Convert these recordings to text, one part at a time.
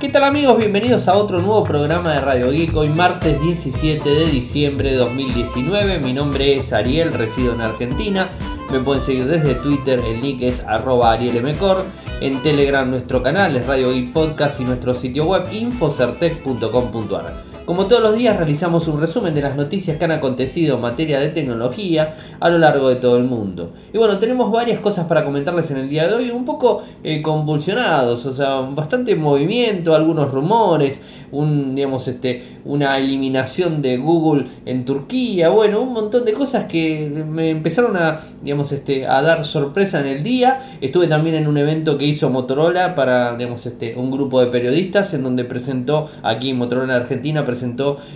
¿Qué tal amigos? Bienvenidos a otro nuevo programa de Radio Geek. Hoy martes 17 de diciembre de 2019. Mi nombre es Ariel, resido en Argentina. Me pueden seguir desde Twitter, el nick es arroba arielmcor. En Telegram nuestro canal es Radio Geek Podcast y nuestro sitio web infocertec.com.ar. Como todos los días realizamos un resumen de las noticias que han acontecido en materia de tecnología a lo largo de todo el mundo. Y bueno, tenemos varias cosas para comentarles en el día de hoy, un poco eh, convulsionados, o sea, bastante movimiento, algunos rumores, un, digamos, este, una eliminación de Google en Turquía, bueno, un montón de cosas que me empezaron a, digamos, este, a dar sorpresa en el día. Estuve también en un evento que hizo Motorola para, digamos, este, un grupo de periodistas en donde presentó aquí Motorola Argentina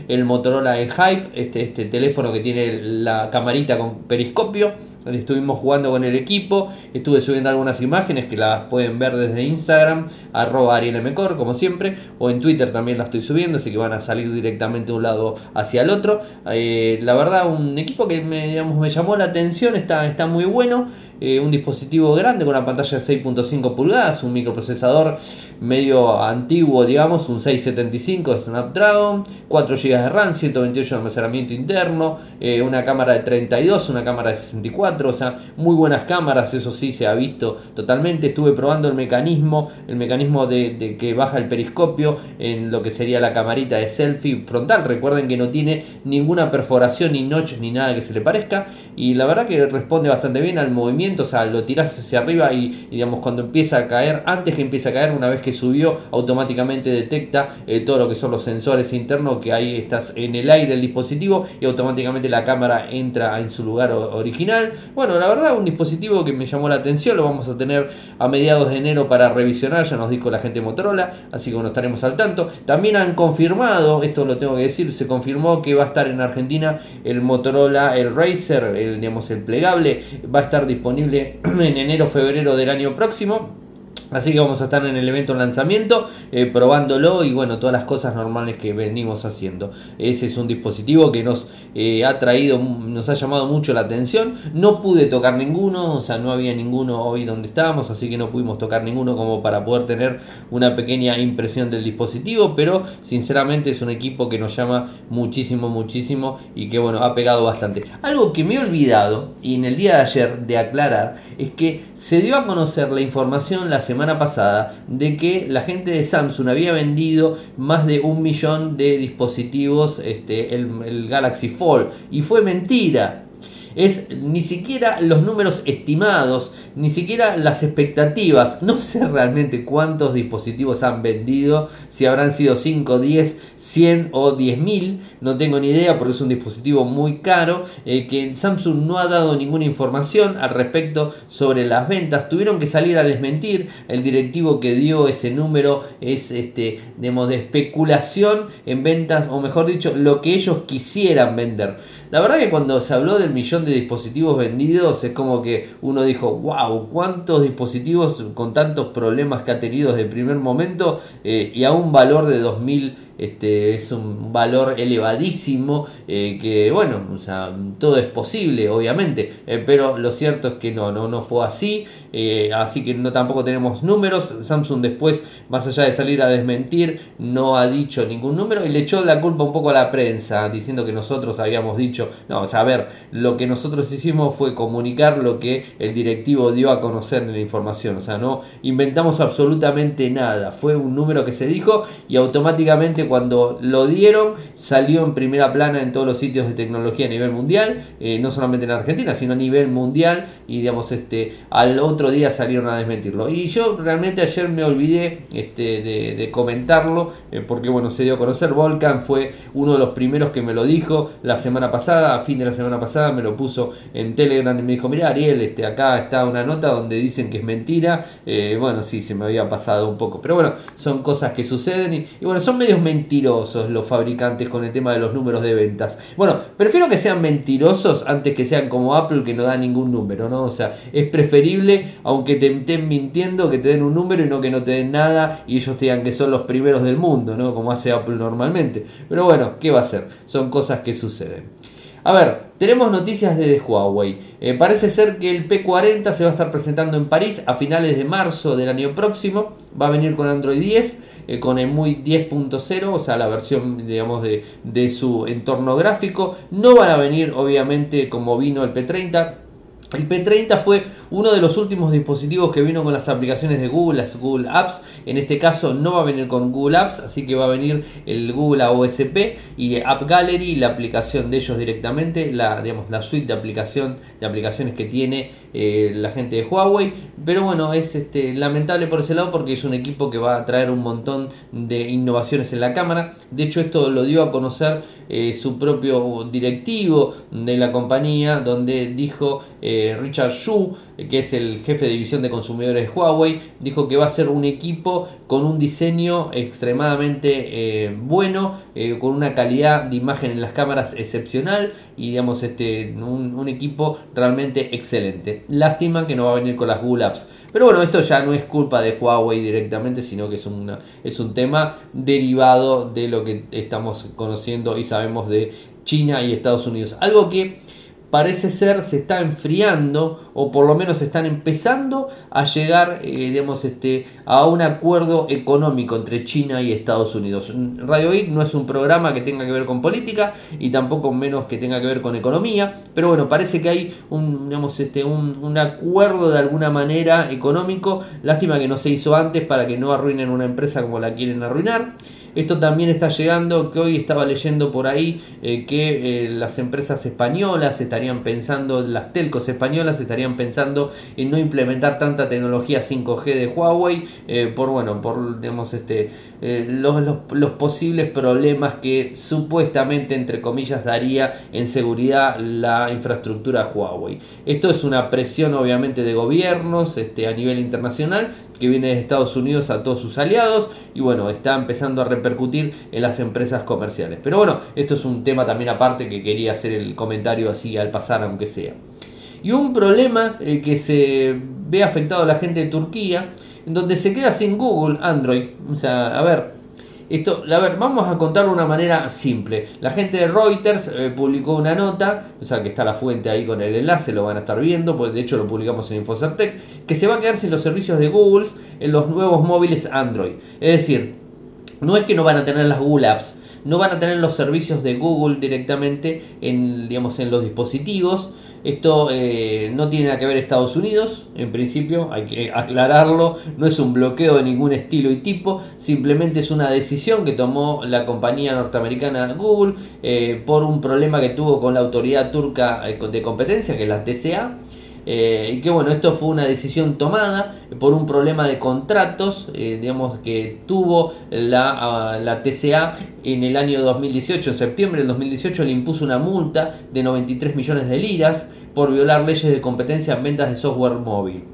el Motorola el Hype, este, este teléfono que tiene la camarita con periscopio. Estuvimos jugando con el equipo, estuve subiendo algunas imágenes que las pueden ver desde Instagram, arroba arielmcor, como siempre, o en Twitter también las estoy subiendo, así que van a salir directamente de un lado hacia el otro. Eh, la verdad, un equipo que me, digamos, me llamó la atención, está, está muy bueno. Eh, un dispositivo grande con una pantalla de 6.5 pulgadas, un microprocesador medio antiguo, digamos, un 675 de Snapdragon, 4 GB de RAM, 128 de almacenamiento interno, eh, una cámara de 32, una cámara de 64, o sea, muy buenas cámaras, eso sí se ha visto totalmente. Estuve probando el mecanismo, el mecanismo de, de que baja el periscopio en lo que sería la camarita de selfie frontal. Recuerden que no tiene ninguna perforación ni notch ni nada que se le parezca y la verdad que responde bastante bien al movimiento o sea, lo tiras hacia arriba y, digamos cuando empieza a caer, antes que empiece a caer, una vez que subió, automáticamente detecta eh, todo lo que son los sensores internos, que ahí estás en el aire el dispositivo y automáticamente la cámara entra en su lugar original. Bueno, la verdad, un dispositivo que me llamó la atención, lo vamos a tener a mediados de enero para revisionar, ya nos dijo la gente de Motorola, así que bueno, estaremos al tanto. También han confirmado, esto lo tengo que decir, se confirmó que va a estar en Argentina el Motorola, el Racer, el, digamos, el plegable, va a estar disponible en enero febrero del año próximo. Así que vamos a estar en el evento lanzamiento, eh, probándolo y bueno, todas las cosas normales que venimos haciendo. Ese es un dispositivo que nos eh, ha traído, nos ha llamado mucho la atención. No pude tocar ninguno, o sea, no había ninguno hoy donde estábamos, así que no pudimos tocar ninguno como para poder tener una pequeña impresión del dispositivo, pero sinceramente es un equipo que nos llama muchísimo, muchísimo y que bueno, ha pegado bastante. Algo que me he olvidado y en el día de ayer de aclarar es que se dio a conocer la información la semana pasada de que la gente de Samsung había vendido más de un millón de dispositivos, este, el, el Galaxy Fold, y fue mentira es ni siquiera los números estimados, ni siquiera las expectativas. No sé realmente cuántos dispositivos han vendido, si habrán sido 5, 10, 100 o 10 mil, no tengo ni idea porque es un dispositivo muy caro, eh, que Samsung no ha dado ninguna información al respecto sobre las ventas. Tuvieron que salir a desmentir, el directivo que dio ese número es este, de especulación en ventas, o mejor dicho, lo que ellos quisieran vender. La verdad que cuando se habló del millón de dispositivos vendidos es como que uno dijo, wow, cuántos dispositivos con tantos problemas que ha tenido desde el primer momento eh, y a un valor de 2000 este, es un valor elevadísimo, eh, que bueno, o sea, todo es posible, obviamente, eh, pero lo cierto es que no, no, no fue así, eh, así que no tampoco tenemos números, Samsung después, más allá de salir a desmentir, no ha dicho ningún número y le echó la culpa un poco a la prensa, diciendo que nosotros habíamos dicho, no, o sea, a ver, lo que nosotros hicimos fue comunicar lo que el directivo dio a conocer en la información, o sea, no inventamos absolutamente nada, fue un número que se dijo y automáticamente cuando lo dieron salió en primera plana en todos los sitios de tecnología a nivel mundial, eh, no solamente en Argentina, sino a nivel mundial y digamos este al otro día salieron a desmentirlo. Y yo realmente ayer me olvidé este, de, comentarlo eh, porque bueno, se dio a conocer, Volcan fue uno de los primeros que me lo dijo la semana pasada, a fin de la semana pasada me lo puso en Telegram y me dijo, mira Ariel, este, acá está una nota donde dicen que es mentira, eh, bueno, sí, se me había pasado un poco, pero bueno, son cosas que suceden y, y bueno, son medios mentirosos los fabricantes con el tema de los números de ventas. Bueno, prefiero que sean mentirosos antes que sean como Apple que no da ningún número, ¿no? O sea, es preferible, aunque te estén mintiendo, que te den un número y no que no te den nada y ellos te digan que son los primeros del mundo, ¿no? Como hace Apple normalmente. Pero bueno, ¿qué va a ser? Son cosas que suceden. A ver, tenemos noticias de Huawei. Eh, parece ser que el P40 se va a estar presentando en París a finales de marzo del año próximo. Va a venir con Android 10, eh, con el MUI 10.0, o sea, la versión, digamos, de, de su entorno gráfico. No van a venir, obviamente, como vino el P30. El P30 fue uno de los últimos dispositivos que vino con las aplicaciones de Google, las Google Apps, en este caso no va a venir con Google Apps, así que va a venir el Google OSP y App Gallery, la aplicación de ellos directamente, la, digamos, la suite de, aplicación, de aplicaciones que tiene eh, la gente de Huawei. Pero bueno, es este, lamentable por ese lado porque es un equipo que va a traer un montón de innovaciones en la cámara. De hecho, esto lo dio a conocer eh, su propio directivo de la compañía, donde dijo eh, Richard Xu, que es el jefe de división de consumidores de Huawei, dijo que va a ser un equipo con un diseño extremadamente eh, bueno, eh, con una calidad de imagen en las cámaras excepcional y digamos este un, equipo realmente excelente. Lástima que no va a venir con las Google Apps. Pero bueno, esto ya no es culpa de Huawei directamente, sino que es, es un tema derivado de lo que estamos conociendo y sabemos de China y Estados Unidos. Algo que parece ser se está enfriando o por lo menos están empezando a llegar eh, digamos, este, a un acuerdo económico entre China y Estados Unidos. Radio IC no es un programa que tenga que ver con política y tampoco menos que tenga que ver con economía, pero bueno, parece que hay un, digamos, este, un acuerdo de alguna manera económico. Lástima que no se hizo antes para que no arruinen una empresa como la quieren arruinar. Esto también está llegando, que hoy estaba leyendo por ahí eh, que eh, las empresas españolas estarían pensando, las telcos españolas estarían pensando en no implementar tanta tecnología 5G de Huawei eh, por bueno, por digamos este los, los, posibles problemas que supuestamente entre comillas daría en seguridad la infraestructura Huawei. Esto es una presión obviamente de gobiernos este, a nivel internacional que viene de Estados Unidos a todos sus aliados y bueno, está empezando a repercutir en las empresas comerciales. Pero bueno, esto es un tema también aparte que quería hacer el comentario así al pasar aunque sea. Y un problema eh, que se ve afectado a la gente de Turquía, en donde se queda sin Google Android. O sea, a ver, esto, a ver, vamos a contarlo de una manera simple. La gente de Reuters eh, publicó una nota, o sea que está la fuente ahí con el enlace, lo van a estar viendo, pues de hecho lo publicamos en Infocertec, que se va a quedar sin los servicios de Google en los nuevos móviles Android. Es decir, no es que no van a tener las Google Apps, no van a tener los servicios de Google directamente en, digamos, en los dispositivos, esto eh, no tiene nada que ver Estados Unidos, en principio, hay que aclararlo, no es un bloqueo de ningún estilo y tipo, simplemente es una decisión que tomó la compañía norteamericana Google eh, por un problema que tuvo con la autoridad turca eh, de competencia, que es la TCA. Y que bueno, esto fue una decisión tomada por un problema de contratos, digamos, que tuvo la, la, TCA en el año 2018, en septiembre del 2018 le impuso una multa de 93 millones de liras por violar leyes de competencia en ventas de software móvil.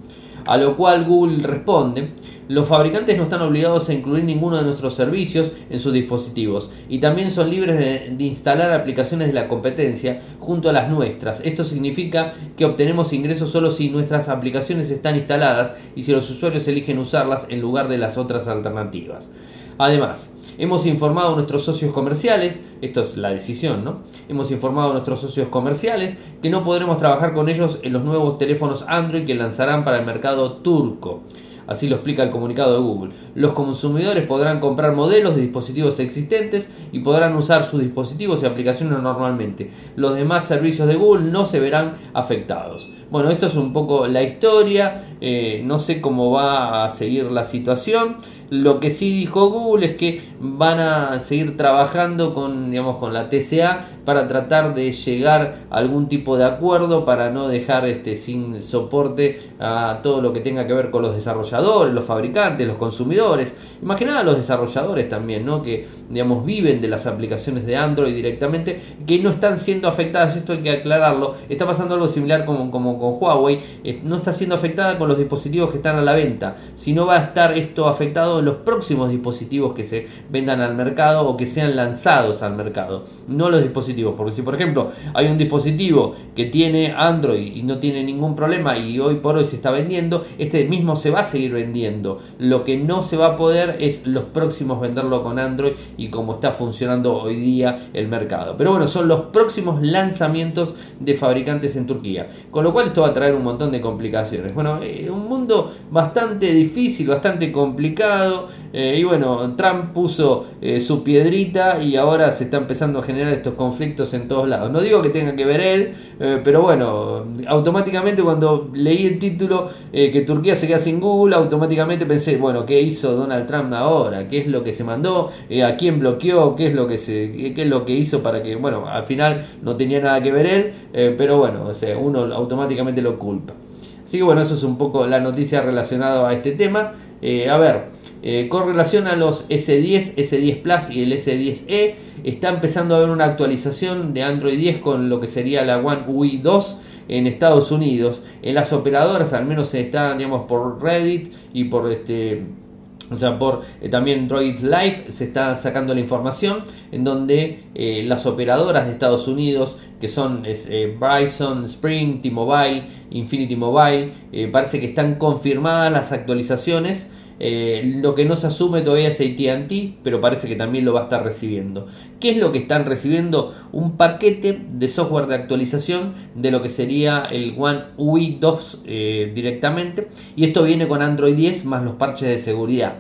A lo cual Google responde, los fabricantes no están obligados a incluir ninguno de nuestros servicios en sus dispositivos y también son libres de, instalar aplicaciones de la competencia junto a las nuestras. Esto significa que obtenemos ingresos solo si nuestras aplicaciones están instaladas y si los usuarios eligen usarlas en lugar de las otras alternativas. Además, hemos informado a nuestros socios comerciales, esto es la decisión, ¿no? Hemos informado a nuestros socios comerciales que no podremos trabajar con ellos en los nuevos teléfonos Android que lanzarán para el mercado turco. Así lo explica el comunicado de Google. Los consumidores podrán comprar modelos de dispositivos existentes y podrán usar sus dispositivos y aplicaciones normalmente. Los demás servicios de Google no se verán afectados. Bueno, esto es un poco la historia. Eh, no sé cómo va a seguir la situación. Lo que sí dijo Google es que van a seguir trabajando con, digamos, con la TCA para tratar de llegar a algún tipo de acuerdo para no dejar este, sin soporte a todo lo que tenga que ver con los desarrolladores, los fabricantes, los consumidores, que nada los desarrolladores también, ¿no? que digamos, viven de las aplicaciones de Android directamente, que no están siendo afectadas, esto hay que aclararlo, está pasando algo similar como, como con Huawei, no está siendo afectada con los dispositivos que están a la venta, sino va a estar esto afectado los próximos dispositivos que se vendan al mercado o que sean lanzados al mercado, no los dispositivos porque si por ejemplo hay un dispositivo que tiene Android y no tiene ningún problema y hoy por hoy se está vendiendo, este mismo se va a seguir vendiendo. Lo que no se va a poder es los próximos venderlo con Android y cómo está funcionando hoy día el mercado. Pero bueno, son los próximos lanzamientos de fabricantes en Turquía. Con lo cual esto va a traer un montón de complicaciones. Bueno, eh, un mundo bastante difícil, bastante complicado. Eh, y bueno, Trump puso eh, su piedrita y ahora se está empezando a generar estos conflictos en todos lados. No digo que tenga que ver él, eh, pero bueno, automáticamente cuando leí el título que Turquía se queda sin Google, automáticamente pensé, bueno, ¿qué hizo Donald Trump ahora? ¿Qué es lo que se mandó? ¿A quién bloqueó? ¿Qué es lo que qué es lo que hizo para que, bueno, al final no tenía nada que ver él, pero bueno, o sea, uno automáticamente lo culpa. Así que bueno, eso es un poco la noticia relacionada a este tema. a ver, eh, con relación a los S10, S10 Plus y el S10e, está empezando a haber una actualización de Android 10 con lo que sería la One UI 2 en Estados Unidos. En las operadoras, al menos está, digamos, por Reddit y por este. O sea, por eh, también Android Live se está sacando la información en donde eh, las operadoras de Estados Unidos, que son Bryson, Spring, T-Mobile, Infinity Mobile, parece que están confirmadas las actualizaciones eh, lo que no se asume todavía es ATT, pero parece que también lo va a estar recibiendo. ¿Qué es lo que están recibiendo? Un paquete de software de actualización de lo que sería el One UI 2 eh, directamente. Y esto viene con Android 10 más los parches de seguridad.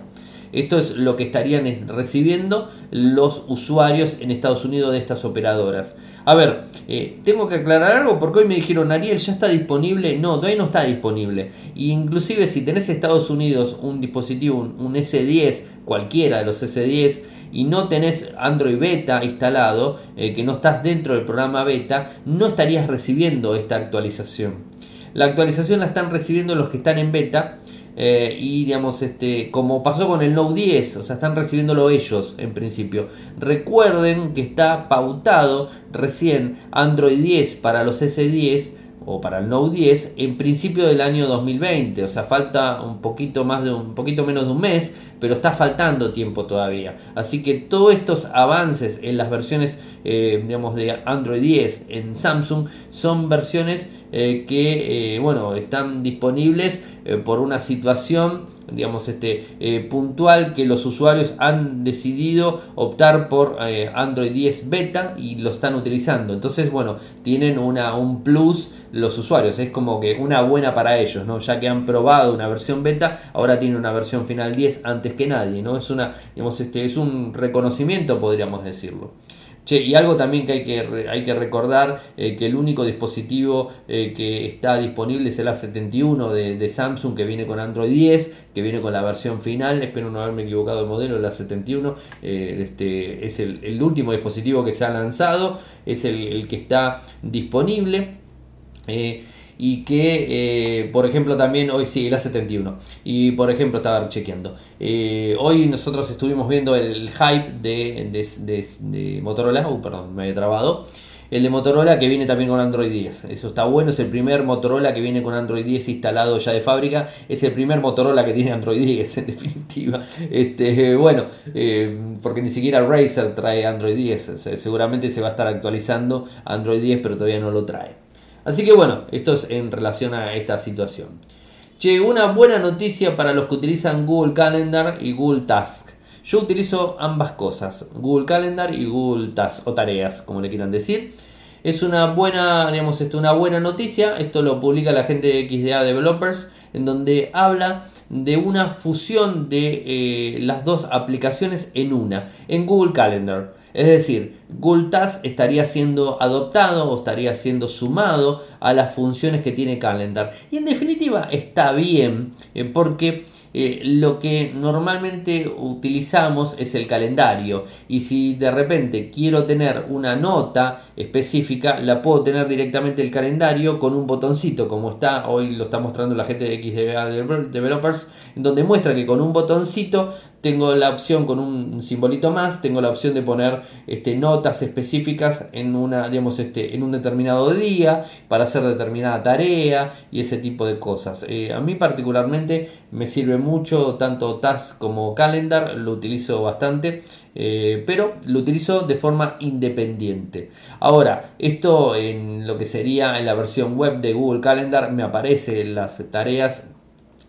Esto es lo que estarían recibiendo los usuarios en Estados Unidos de estas operadoras. A ver, eh, tengo que aclarar algo porque hoy me dijeron, Ariel, ya está disponible. No, todavía no está disponible. inclusive si tenés en Estados Unidos un dispositivo, un, S10, cualquiera de los S10, y no tenés Android Beta instalado, eh, que no estás dentro del programa Beta, no estarías recibiendo esta actualización. La actualización la están recibiendo los que están en beta eh, y digamos, este, como pasó con el Note 10, o sea, están recibiéndolo ellos en principio. Recuerden que está pautado recién Android 10 para los S10 o para el Note 10 en principio del año 2020, o sea, falta un poquito más de un poquito menos de un mes, pero está faltando tiempo todavía. Así que todos estos avances en las versiones eh, digamos de Android 10 en Samsung son versiones eh, que eh, bueno, están disponibles por una situación digamos, este, eh, puntual que los usuarios han decidido optar por eh, Android 10 beta y lo están utilizando. Entonces, bueno, tienen una, un plus los usuarios, es como que una buena para ellos, ¿no? Ya que han probado una versión beta, ahora tienen una versión final 10 antes que nadie, ¿no? Es una, digamos, este, es un reconocimiento, podríamos decirlo y algo también que hay que, hay que recordar, eh, que el único dispositivo eh, que está disponible es el A71 de, Samsung que viene con Android 10, que viene con la versión final, espero no haberme equivocado de modelo, el A71 eh, este, es el, último dispositivo que se ha lanzado, es el, que está disponible y que, eh, por ejemplo, también hoy sí, el A71. Y por ejemplo, estaba chequeando. Eh, hoy nosotros estuvimos viendo el hype de, de, Motorola. Uh, perdón, me he trabado. El de Motorola que viene también con Android 10. Eso está bueno, es el primer Motorola que viene con Android 10 instalado ya de fábrica. Es el primer Motorola que tiene Android 10 en definitiva. Este, bueno, eh, porque ni siquiera Razer trae Android 10. seguramente se va a estar actualizando Android 10, pero todavía no lo trae. Así que bueno, esto es en relación a esta situación. Che, una buena noticia para los que utilizan Google Calendar y Google Task. Yo utilizo ambas cosas, Google Calendar y Google Task o tareas, como le quieran decir. Es una buena, digamos, esto, una buena noticia. Esto lo publica la gente de XDA Developers, en donde habla de una fusión de eh, las dos aplicaciones en una, en Google Calendar. Es decir, Google Task estaría siendo adoptado o estaría siendo sumado a las funciones que tiene Calendar. Y en definitiva está bien eh, porque eh, lo que normalmente utilizamos es el calendario. Y si de repente quiero tener una nota específica la puedo tener directamente el calendario con un botoncito como está hoy lo está mostrando la gente de XDA Developers en donde muestra que con un botoncito tengo la opción con un simbolito más, tengo la opción de poner este, notas específicas en, una, digamos, este, en un determinado día para hacer determinada tarea y ese tipo de cosas. Eh, a mí particularmente me sirve mucho tanto Task como Calendar, lo utilizo bastante, eh, pero lo utilizo de forma independiente. Ahora, esto en lo que sería en la versión web de Google Calendar me aparece las tareas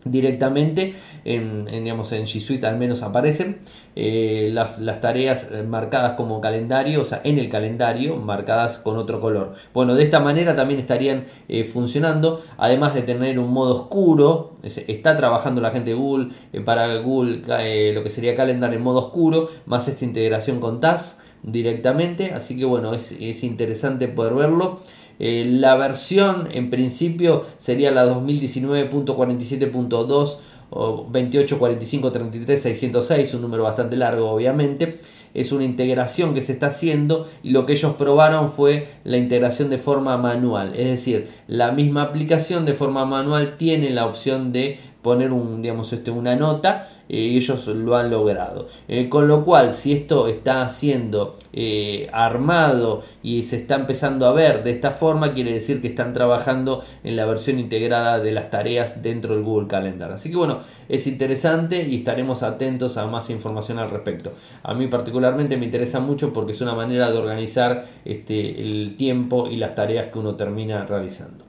directamente en, digamos, en G Suite al menos aparecen eh, las, las, tareas marcadas como calendario, o sea, en el calendario marcadas con otro color. Bueno, de esta manera también estarían eh, funcionando, además de tener un modo oscuro, está trabajando la gente Google eh, para Google lo que sería calendar en modo oscuro, más esta integración con TAS directamente, así que bueno, es, es interesante poder verlo. Eh, la versión en principio sería la 2019.47.2 o 28.45.33.606, un número bastante largo obviamente. Es una integración que se está haciendo y lo que ellos probaron fue la integración de forma manual. Es decir, la misma aplicación de forma manual tiene la opción de poner un, digamos, este, una nota eh, y ellos lo han logrado. Eh, con lo cual, si esto está siendo eh, armado y se está empezando a ver de esta forma, quiere decir que están trabajando en la versión integrada de las tareas dentro del Google Calendar. Así que bueno, es interesante y estaremos atentos a más información al respecto. A mí particularmente me interesa mucho porque es una manera de organizar este, el tiempo y las tareas que uno termina realizando.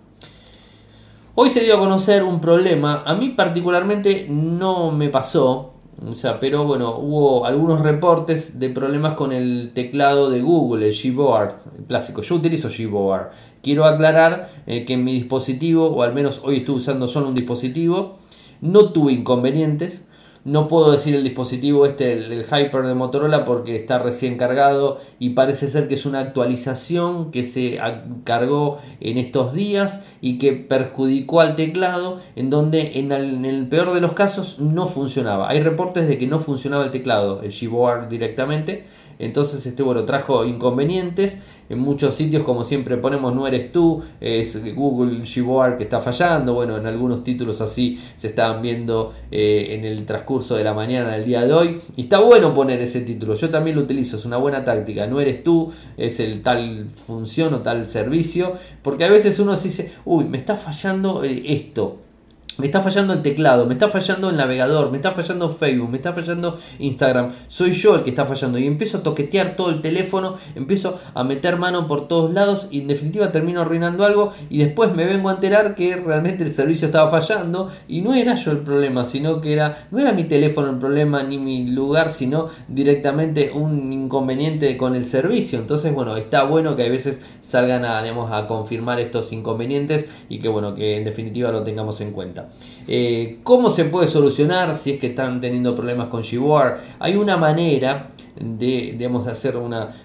Hoy se dio a conocer un problema, a mí particularmente no me pasó, o sea, pero bueno, hubo algunos reportes de problemas con el teclado de Google, el Gboard, clásico. Yo utilizo Gboard. Quiero aclarar eh, que en mi dispositivo, o al menos hoy estuve usando solo un dispositivo, no tuve inconvenientes. No puedo decir el dispositivo este, el, Hyper de Motorola, porque está recién cargado y parece ser que es una actualización que se cargó en estos días y que perjudicó al teclado, en donde en el, peor de los casos no funcionaba. Hay reportes de que no funcionaba el teclado, el Gboard directamente. Entonces, este bueno, trajo inconvenientes. En muchos sitios, como siempre ponemos, no eres tú, es Google Gboard que está fallando. Bueno, en algunos títulos así se estaban viendo eh, en el transcurso de la mañana del día de hoy. Y está bueno poner ese título. Yo también lo utilizo, es una buena táctica. No eres tú, es el tal función o tal servicio. Porque a veces uno se dice, uy, me está fallando eh, esto me está fallando el teclado, me está fallando el navegador, me está fallando Facebook, me está fallando Instagram. Soy yo el que está fallando. Y empiezo a toquetear todo el teléfono, empiezo a meter mano por todos lados y en definitiva termino arruinando algo y después me vengo a enterar que realmente el servicio estaba fallando y no era yo el problema, sino que era, no era mi teléfono el problema ni mi lugar, sino directamente un inconveniente con el servicio. Entonces, bueno, está bueno que a veces salgan a, a confirmar estos inconvenientes y que bueno, que en definitiva lo tengamos en cuenta. Eh, ¿Cómo se puede solucionar si es que están teniendo problemas con Gboard? Hay una manera de, hacer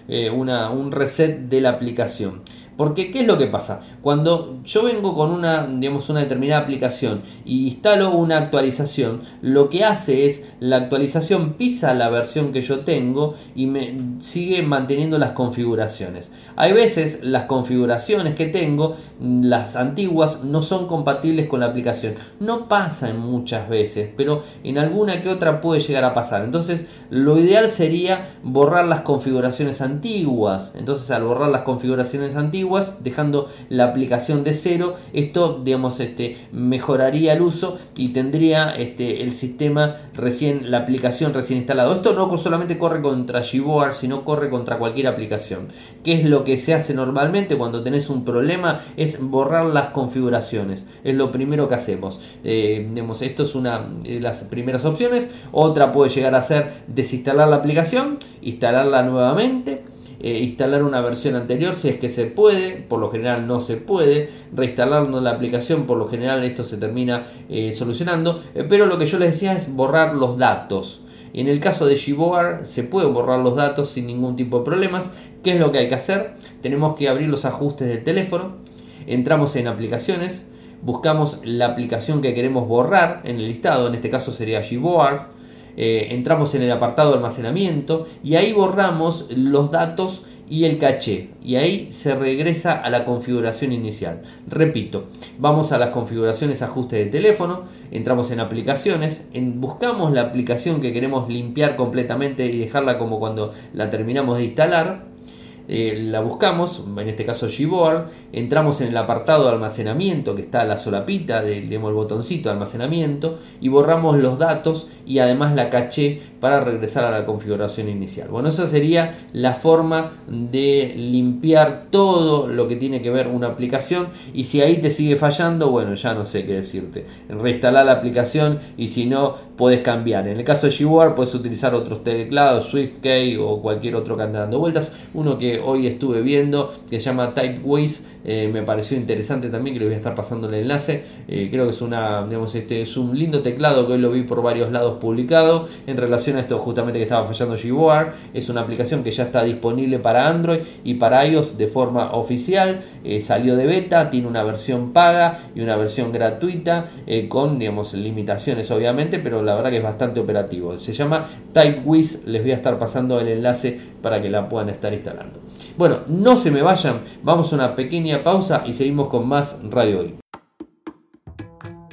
eh, una, un reset de la aplicación. Porque, ¿qué es lo que pasa? Cuando yo vengo con una, digamos, una determinada aplicación y instalo una actualización, lo que hace es la actualización pisa la versión que yo tengo y me sigue manteniendo las configuraciones. Hay veces las configuraciones que tengo, las antiguas, no son compatibles con la aplicación. No pasan muchas veces, pero en alguna que otra puede llegar a pasar. Entonces, lo ideal sería borrar las configuraciones antiguas. Entonces, al borrar las configuraciones antiguas, dejando la aplicación de cero. Esto, digamos, este, mejoraría el uso y tendría este, el sistema recién, la aplicación recién instalado. Esto no solamente corre contra Gboard, sino corre contra cualquier aplicación. ¿Qué es lo que se hace normalmente cuando tenés un problema? Es borrar las configuraciones. Es lo primero que hacemos. Eh, esto es una de las primeras opciones. Otra puede llegar a ser desinstalar la aplicación, instalarla nuevamente eh, instalar una versión anterior si es que se puede, por lo general no se puede, reinstalando la aplicación, por lo general esto se termina eh, solucionando, eh, pero lo que yo les decía es borrar los datos. En el caso de Gboard se puede borrar los datos sin ningún tipo de problemas. ¿Qué es lo que hay que hacer? Tenemos que abrir los ajustes del teléfono, entramos en aplicaciones, buscamos la aplicación que queremos borrar en el listado, en este caso sería Gboard, eh, entramos en el apartado de almacenamiento y ahí borramos los datos y el caché y ahí se regresa a la configuración inicial. Repito, vamos a las configuraciones ajustes de teléfono, entramos en aplicaciones, buscamos la aplicación que queremos limpiar completamente y dejarla como cuando la terminamos de instalar. Eh, la buscamos, en este caso Gboard, entramos en el apartado de almacenamiento que está a la solapita del el botoncito de almacenamiento y borramos los datos y además la caché para regresar a la configuración inicial. Bueno, esa sería la forma de limpiar todo lo que tiene que ver una aplicación y si ahí te sigue fallando, bueno, ya no sé qué decirte. Reinstalar la aplicación y si no, puedes cambiar. En el caso de Gboard puedes utilizar otros teclados, SwiftKey o cualquier otro que ande dando vueltas. Uno que hoy estuve viendo que se llama Typeways, eh, me pareció interesante también, que le voy a estar pasando el enlace. Eh, creo que es una, digamos, este es un lindo teclado que hoy lo vi por varios lados publicado en relación a esto justamente que estaba fallando Gboard. Es una aplicación que ya está disponible para Android y para iOS de forma oficial. Eh, salió de beta, tiene una versión paga y una versión gratuita con, digamos, limitaciones obviamente, pero la verdad que es bastante operativo. Se llama Typewiz, les voy a estar pasando el enlace para que la puedan estar instalando. Bueno, no se me vayan, vamos a una pequeña pausa y seguimos con más Radio Hoy.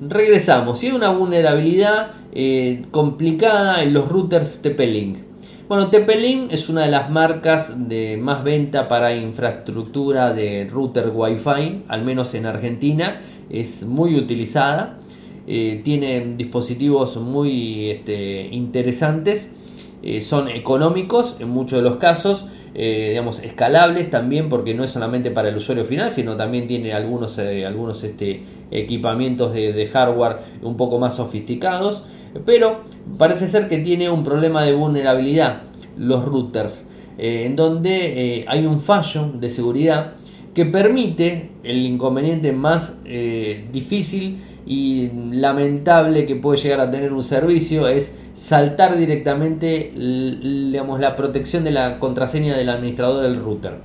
Regresamos. Y hay una vulnerabilidad eh, complicada en los routers TP-Link. Bueno, TP-Link es una de las marcas de más venta para infraestructura de router Wi-Fi, al menos en Argentina. Es muy utilizada. Eh, tiene dispositivos muy este, interesantes. Eh, son económicos en muchos de los casos. Eh, digamos, escalables también porque no es solamente para el usuario final, sino también tiene algunos, algunos este, equipamientos de, hardware un poco más sofisticados. Pero parece ser que tiene un problema de vulnerabilidad los routers, eh, en donde eh, hay un fallo de seguridad que permite el inconveniente más eh, difícil y lamentable que puede llegar a tener un servicio es saltar directamente digamos, la protección de la contraseña del administrador del router.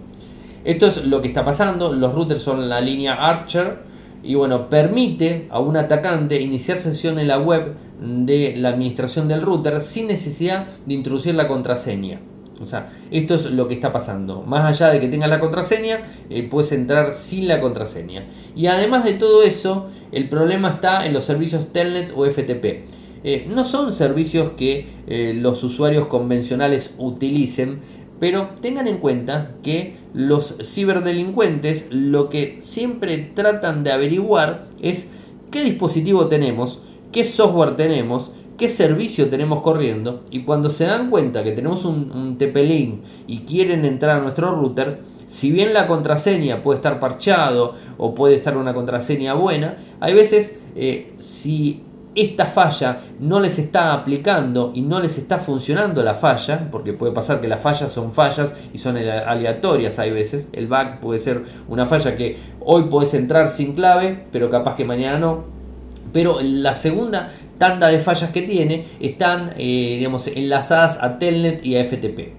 Esto es lo que está pasando, los routers son la línea Archer, y bueno, permite a un atacante iniciar sesión en la web de la administración del router sin necesidad de introducir la contraseña. O sea, esto es lo que está pasando. Más allá de que tengas la contraseña, eh, puedes entrar sin la contraseña. Y además de todo eso, el problema está en los servicios Telnet o FTP. Eh, no son servicios que eh, los usuarios convencionales utilicen, pero tengan en cuenta que los ciberdelincuentes lo que siempre tratan de averiguar es qué dispositivo tenemos, qué software tenemos, qué servicio tenemos corriendo y cuando se dan cuenta que tenemos un, TP-Link y quieren entrar a nuestro router, si bien la contraseña puede estar parchado o puede estar una contraseña buena, hay veces eh, si esta falla no les está aplicando y no les está funcionando la falla, porque puede pasar que las fallas son fallas y son aleatorias hay veces, el bug puede ser una falla que hoy puedes entrar sin clave, pero capaz que mañana no, pero la segunda tanda de fallas que tiene están eh, digamos, enlazadas a Telnet y a FTP.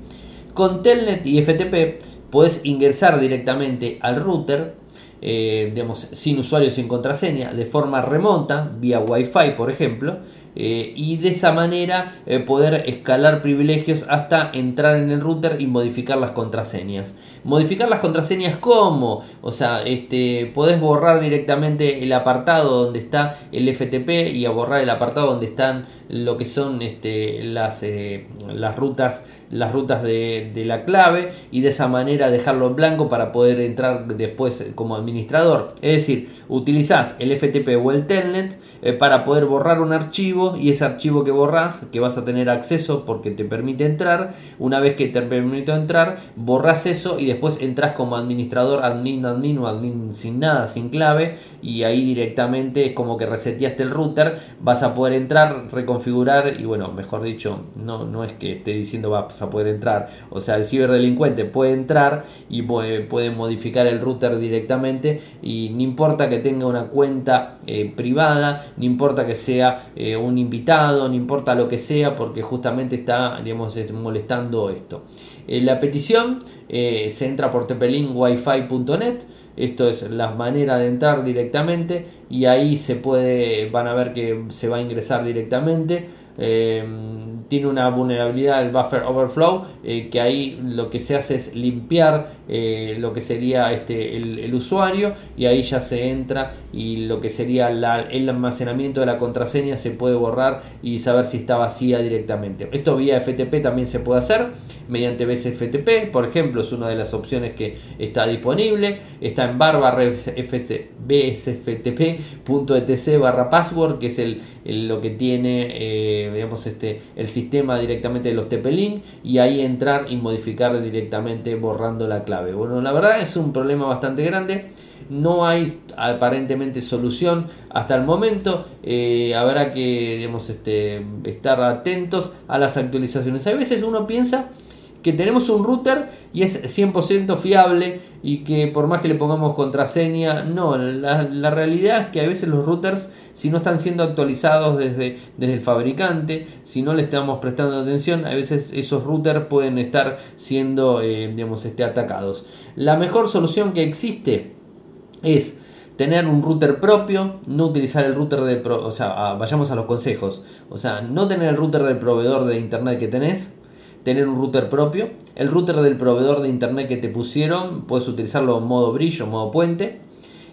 Con Telnet y FTP puedes ingresar directamente al router eh, digamos, sin usuario, sin contraseña, de forma remota, vía Wi-Fi, por ejemplo, eh, y de esa manera eh, poder escalar privilegios hasta entrar en el router y modificar las contraseñas. Modificar las contraseñas como, o sea, este, podés borrar directamente el apartado donde está el FTP y a borrar el apartado donde están lo que son este, las, eh, las rutas, las rutas de, de la clave y de esa manera dejarlo en blanco para poder entrar después como administrador. Es decir, utilizás el FTP o el Telnet para poder borrar un archivo y ese archivo que borras, que vas a tener acceso porque te permite entrar, una vez que te permite entrar, borras eso y después entras como administrador, admin, admin o admin sin nada, sin clave y ahí directamente es como que reseteaste el router, vas a poder entrar, reconfigurar y bueno, mejor dicho, no, no es que esté diciendo vas a poder entrar, o sea, el ciberdelincuente puede entrar y puede, modificar el router directamente y no importa que tenga una cuenta eh, privada, no importa que sea eh, un invitado, no importa lo que sea, porque justamente está digamos, molestando esto. la petición se entra por tepelinwifi.net esto es la manera de entrar directamente y ahí se puede, van a ver que se va a ingresar directamente. Tiene una vulnerabilidad el buffer overflow eh, que ahí lo que se hace es limpiar eh, lo que sería este el, usuario y ahí ya se entra y lo que sería el almacenamiento de la contraseña se puede borrar y saber si está vacía directamente. Esto vía FTP también se puede hacer mediante BSFTP por ejemplo es una de las opciones que está disponible está en barra bsftp.etc barra password que es el, lo que tiene eh, digamos, este, el sistema directamente de los TP-Link y ahí entrar y modificar directamente borrando la clave. Bueno, la verdad es un problema bastante grande. No hay aparentemente solución hasta el momento. Eh, habrá que digamos, este, estar atentos a las actualizaciones. A veces uno piensa que tenemos un router y es 100% fiable y que por más que le pongamos contraseña, no, la, realidad es que a veces los routers, si no están siendo actualizados desde, desde el fabricante, si no le estamos prestando atención, a veces esos routers pueden estar siendo, eh, digamos, este, atacados. La mejor solución que existe es tener un router propio, no utilizar el router de, o sea, vayamos a los consejos, o sea, no tener el router del proveedor de internet que tenés, tener un router propio. El router del proveedor de internet que te pusieron, puedes utilizarlo en modo brillo, modo puente.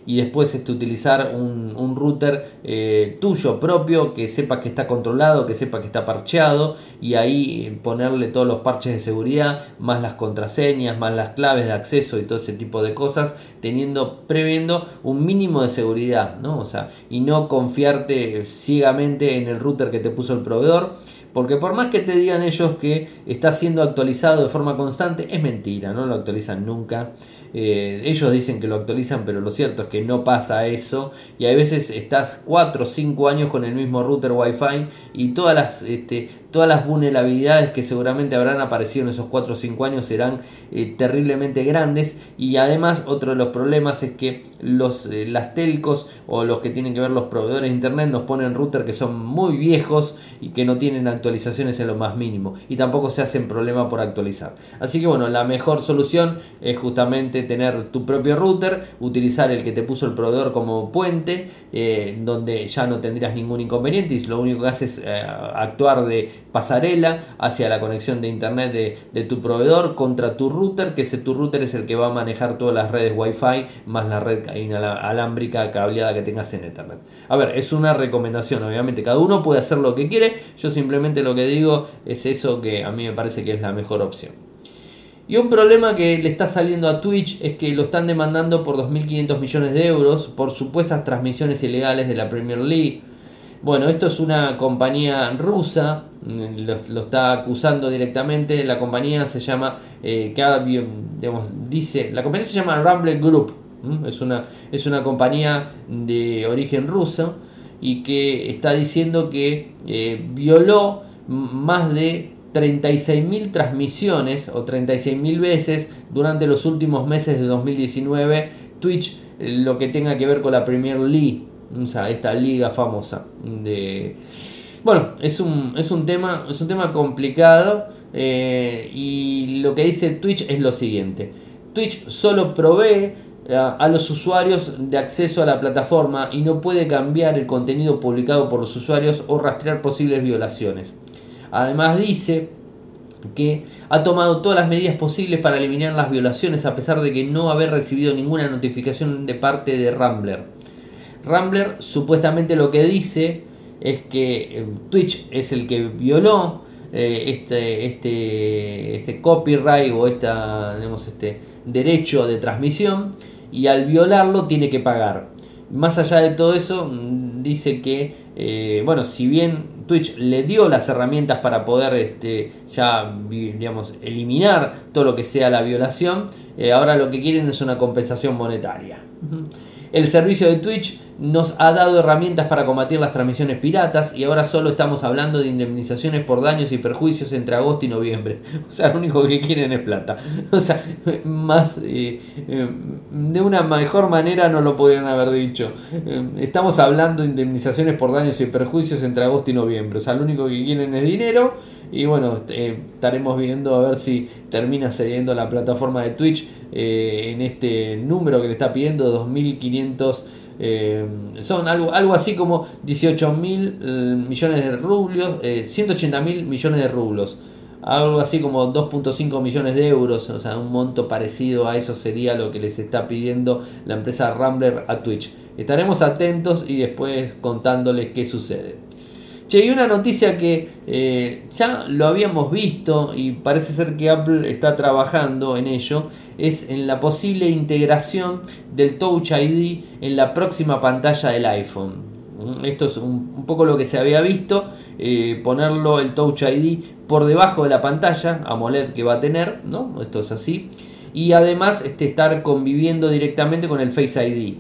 Y después este, utilizar un, router eh, tuyo propio que sepa que está controlado, que sepa que está parcheado. Y ahí eh, ponerle todos los parches de seguridad, más las contraseñas, más las claves de acceso y todo ese tipo de cosas, teniendo, previendo un mínimo de seguridad, ¿no? O sea, y no confiarte ciegamente en el router que te puso el proveedor porque por más que te digan ellos que está siendo actualizado de forma constante, es mentira, no lo actualizan nunca. Eh, ellos dicen que lo actualizan, pero lo cierto es que no pasa eso. Y a veces estás 4 o 5 años con el mismo router Wi-Fi y todas las, este, todas las vulnerabilidades que seguramente habrán aparecido en esos 4 o 5 años serán eh, terriblemente grandes. Y además, otro de los problemas es que los, eh, las telcos o los que tienen que ver los proveedores de internet nos ponen router que son muy viejos y que no tienen actualizaciones en lo más mínimo. Y tampoco se hacen problema por actualizar. Así que bueno, la mejor solución es justamente tener tu propio router, utilizar el que te puso el proveedor como puente, eh, donde ya no tendrías ningún inconveniente y lo único que haces es eh, actuar de pasarela hacia la conexión de internet de, tu proveedor contra tu router, que ese tu router es el que va a manejar todas las redes Wi-Fi más la red alámbrica cableada que tengas en internet. A ver, es una recomendación, obviamente, cada uno puede hacer lo que quiere, yo simplemente lo que digo es eso que a mí me parece que es la mejor opción. Y un problema que le está saliendo a Twitch es que lo están demandando por 2.500 millones de euros por supuestas transmisiones ilegales de la Premier League. Bueno, esto es una compañía rusa, lo, está acusando directamente. La compañía se llama, eh, digamos, dice, la compañía se llama Rumble Group. Es una, es una compañía de origen ruso y que está diciendo que eh, violó más de 36.000 transmisiones o 36.000 veces durante los últimos meses de 2019 Twitch eh, lo que tenga que ver con la Premier League, o esta liga famosa de bueno, es un, es un tema es un tema complicado eh, y lo que dice Twitch es lo siguiente. Twitch solo provee eh, a los usuarios de acceso a la plataforma y no puede cambiar el contenido publicado por los usuarios o rastrear posibles violaciones. Además dice que ha tomado todas las medidas posibles para eliminar las violaciones a pesar de que no haber recibido ninguna notificación de parte de Rambler. Rambler supuestamente lo que dice es que eh, Twitch es el que violó eh, este, este, este copyright o esta, este derecho de transmisión y al violarlo tiene que pagar. Más allá de todo eso, mm, dice que, eh, bueno, si bien Twitch le dio las herramientas para poder este, ya, digamos, eliminar todo lo que sea la violación. Ahora lo que quieren es una compensación monetaria. El servicio de Twitch nos ha dado herramientas para combatir las transmisiones piratas y ahora solo estamos hablando de indemnizaciones por daños y perjuicios entre agosto y noviembre. O sea, lo único que quieren es plata. O sea, más eh, eh, de una mejor manera no lo podrían haber dicho. Eh, estamos hablando de indemnizaciones por daños y perjuicios entre agosto y noviembre. O sea, lo único que quieren es dinero y bueno, estaremos viendo a ver si termina cediendo la plataforma de Twitch en este número que le está pidiendo, 2500 eh, son algo, algo así como 18 mil eh, millones de rublos, eh, 180 mil millones de rublos, algo así como 2.5 millones de euros, o sea, un monto parecido a eso sería lo que les está pidiendo la empresa Rambler a Twitch. Estaremos atentos y después contándoles qué sucede. Che, y una noticia que eh, ya lo habíamos visto y parece ser que Apple está trabajando en ello, es en la posible integración del Touch ID en la próxima pantalla del iPhone. Mm, esto es un, poco lo que se había visto, eh, ponerlo el Touch ID por debajo de la pantalla AMOLED que va a tener, ¿no? Esto es así. Y además este, estar conviviendo directamente con el Face ID.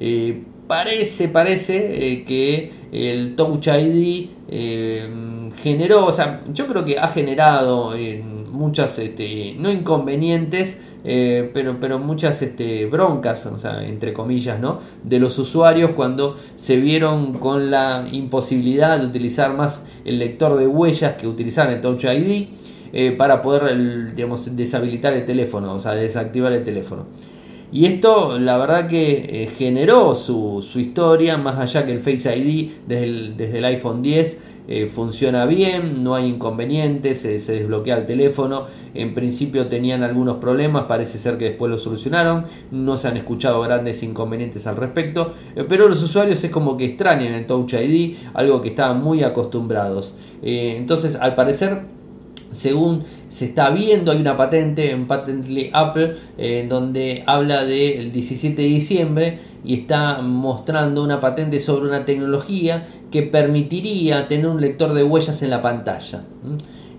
Eh, parece, parece eh, que el Touch ID eh, generó, o sea, yo creo que ha generado eh, muchas, este, no inconvenientes, pero, pero muchas este, broncas, o sea, entre comillas, ¿no? De los usuarios cuando se vieron con la imposibilidad de utilizar más el lector de huellas que utilizaban el Touch ID para poder, digamos, deshabilitar el teléfono, o sea, desactivar el teléfono. Y esto la verdad que eh, generó su, historia, más allá que el Face ID desde el, desde el iPhone 10 eh, funciona bien, no hay inconvenientes, se, desbloquea el teléfono. En principio tenían algunos problemas, parece ser que después lo solucionaron, no se han escuchado grandes inconvenientes al respecto, eh, pero los usuarios es como que extrañan el Touch ID, algo que estaban muy acostumbrados. entonces, al parecer según se está viendo, hay una patente en Patently Apple en eh, donde habla del 17 de diciembre y está mostrando una patente sobre una tecnología que permitiría tener un lector de huellas en la pantalla.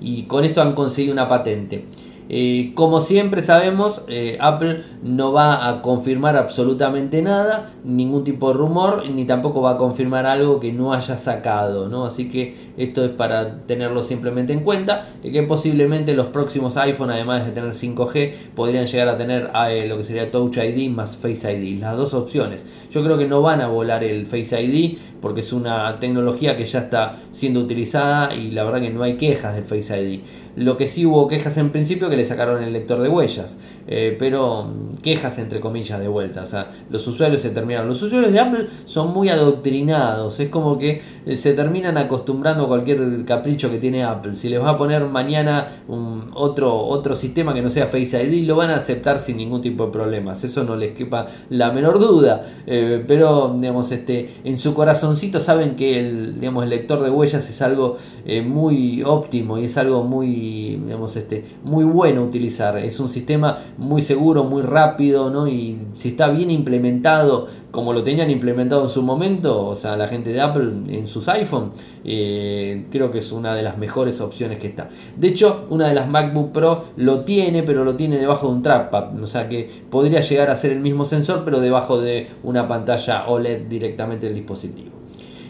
Y con esto han conseguido una patente. Eh, como siempre sabemos, eh, Apple no va a confirmar absolutamente nada, ningún tipo de rumor, ni tampoco va a confirmar algo que no haya sacado, ¿no? Así que esto es para tenerlo simplemente en cuenta, que posiblemente los próximos iPhone, además de tener 5G, podrían llegar a tener eh, lo que sería Touch ID más Face ID, las dos opciones. Yo creo que no van a volar el Face ID porque es una tecnología que ya está siendo utilizada y la verdad que no hay quejas del Face ID. Lo que sí hubo quejas en principio que le sacaron el lector de huellas, eh, pero mm, quejas entre comillas de vuelta. O sea, los usuarios se terminaron. Los usuarios de Apple son muy adoctrinados, es como que eh, se terminan acostumbrando a cualquier capricho que tiene Apple. Si les va a poner mañana un, otro, otro sistema que no sea Face ID, lo van a aceptar sin ningún tipo de problemas. Eso no les quepa la menor duda. Eh, pero, digamos, este, en su corazoncito saben que el, digamos, el lector de huellas es algo muy óptimo y es algo muy digamos, este, muy bueno utilizar. Es un sistema muy seguro, muy rápido, ¿no? Y si está bien implementado, como lo tenían implementado en su momento, o sea, la gente de Apple en sus iPhone, eh, creo que es una de las mejores opciones que está. De hecho, una de las MacBook Pro lo tiene, pero lo tiene debajo de un trackpad, o sea que podría llegar a ser el mismo sensor, pero debajo de una pantalla OLED directamente del dispositivo.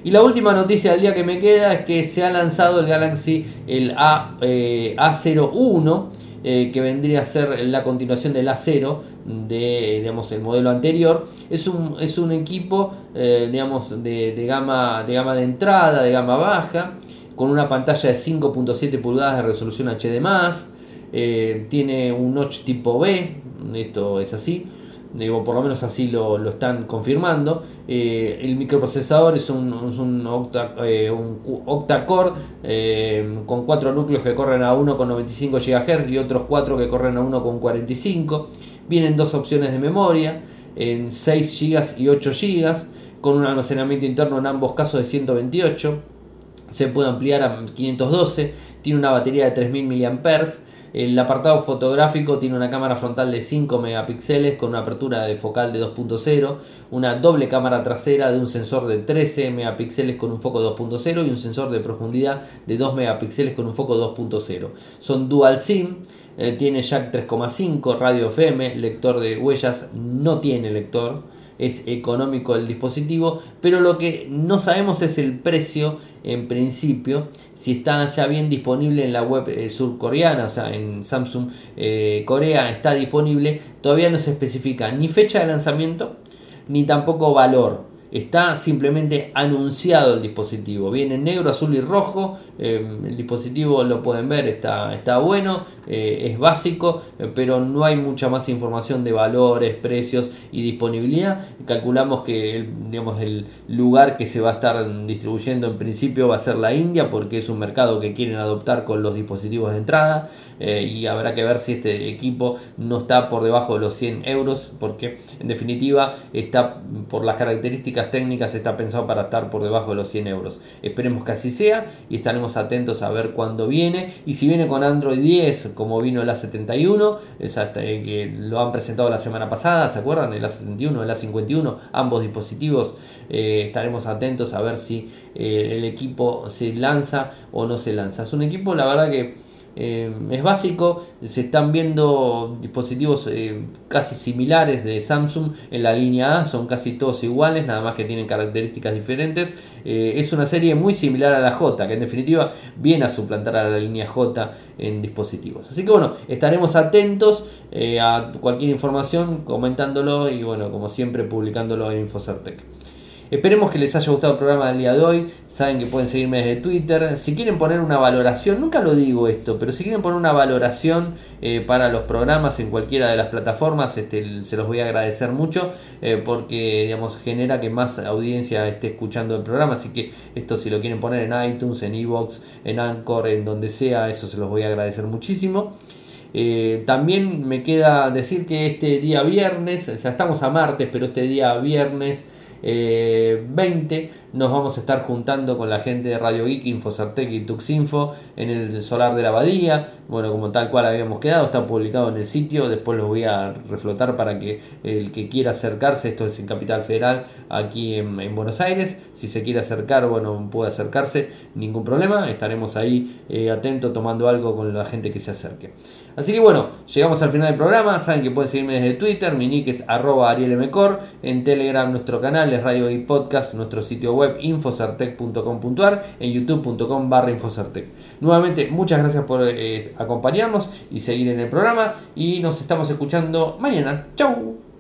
Y la última noticia del día que me queda es que se ha lanzado el Galaxy el A, eh, A01. Eh, que vendría a ser la continuación del A0 de digamos, el modelo anterior. Es un, es un equipo eh, digamos, de, de, gama, de gama de entrada, de gama baja, con una pantalla de 5.7 pulgadas de resolución HD+, tiene un notch tipo B, esto es así, digo, por lo menos así lo, están confirmando. Eh, el microprocesador es un, un, octa, eh, un octa-core eh, con 4 núcleos que corren a 1,95 GHz y otros 4 que corren a 1,45. Vienen dos opciones de memoria, en 6 GB y 8 GB, con un almacenamiento interno en ambos casos de 128. Se puede ampliar a 512, tiene una batería de 3000 mAh el apartado fotográfico tiene una cámara frontal de 5 megapíxeles con una apertura de focal de 2.0, una doble cámara trasera de un sensor de 13 megapíxeles con un foco 2.0 y un sensor de profundidad de 2 megapíxeles con un foco 2.0. Son dual SIM, eh, tiene jack 3.5, radio FM, lector de huellas, no tiene lector. Es económico el dispositivo, pero lo que no sabemos es el precio en principio, si está ya bien disponible en la web eh, surcoreana, o sea, en Samsung eh, Corea está disponible, todavía no se especifica ni fecha de lanzamiento, ni tampoco valor. Está simplemente anunciado el dispositivo. Viene en negro, azul y rojo. Em, el dispositivo lo pueden ver, está, está bueno, eh, es básico, eh, pero no hay mucha más información de valores, precios y disponibilidad. Calculamos que digamos, el lugar que se va a estar distribuyendo en principio va a ser la India, porque es un mercado que quieren adoptar con los dispositivos de entrada. Eh, y habrá que ver si este equipo no está por debajo de los 100 euros, porque en definitiva está por las características técnicas está pensado para estar por debajo de los 100 euros. Esperemos que así sea y estaremos atentos a ver cuándo viene y si viene con Android 10 como vino el A71, eh, que lo han presentado la semana pasada, ¿se acuerdan? El A71, el A51, ambos dispositivos eh, estaremos atentos a ver si el equipo se lanza o no se lanza. Es un equipo, la verdad que eh, es básico, se están viendo dispositivos eh, casi similares de Samsung en la línea A, son casi todos iguales, nada más que tienen características diferentes. Eh, es una serie muy similar a la J, que en definitiva viene a suplantar a la línea J en dispositivos. Así que bueno, estaremos atentos a cualquier información, comentándolo y bueno, como siempre, publicándolo en Infocertec. Esperemos que les haya gustado el programa del día de hoy. Saben que pueden seguirme desde Twitter. Si quieren poner una valoración, nunca lo digo esto, pero si quieren poner una valoración eh, para los programas en cualquiera de las plataformas, este, se los voy a agradecer mucho eh, porque digamos, genera que más audiencia esté escuchando el programa. Así que esto si lo quieren poner en iTunes, en Evox, en Anchor, en donde sea, eso se los voy a agradecer muchísimo. Eh, también me queda decir que este día viernes, o sea, estamos a martes, pero este día viernes 20 nos vamos a estar juntando con la gente de Radio Geek, Infocertec y Tuxinfo en el solar de la abadía. Bueno, como tal cual habíamos quedado, está publicado en el sitio. Después lo voy a reflotar para que el que quiera acercarse, esto es en Capital Federal, aquí en, Buenos Aires. Si se quiere acercar, bueno, puede acercarse, ningún problema. Estaremos ahí eh, atentos tomando algo con la gente que se acerque. Así que bueno, llegamos al final del programa. Saben que pueden seguirme desde Twitter, mi nick es arroba arielmcor. En Telegram, nuestro canal es Radio Geek Podcast, nuestro sitio web web infocertec.com.ar, en youtube.com barra infocertec. Nuevamente, muchas gracias por eh, acompañarnos y seguir en el programa y nos estamos escuchando mañana. ¡Chau!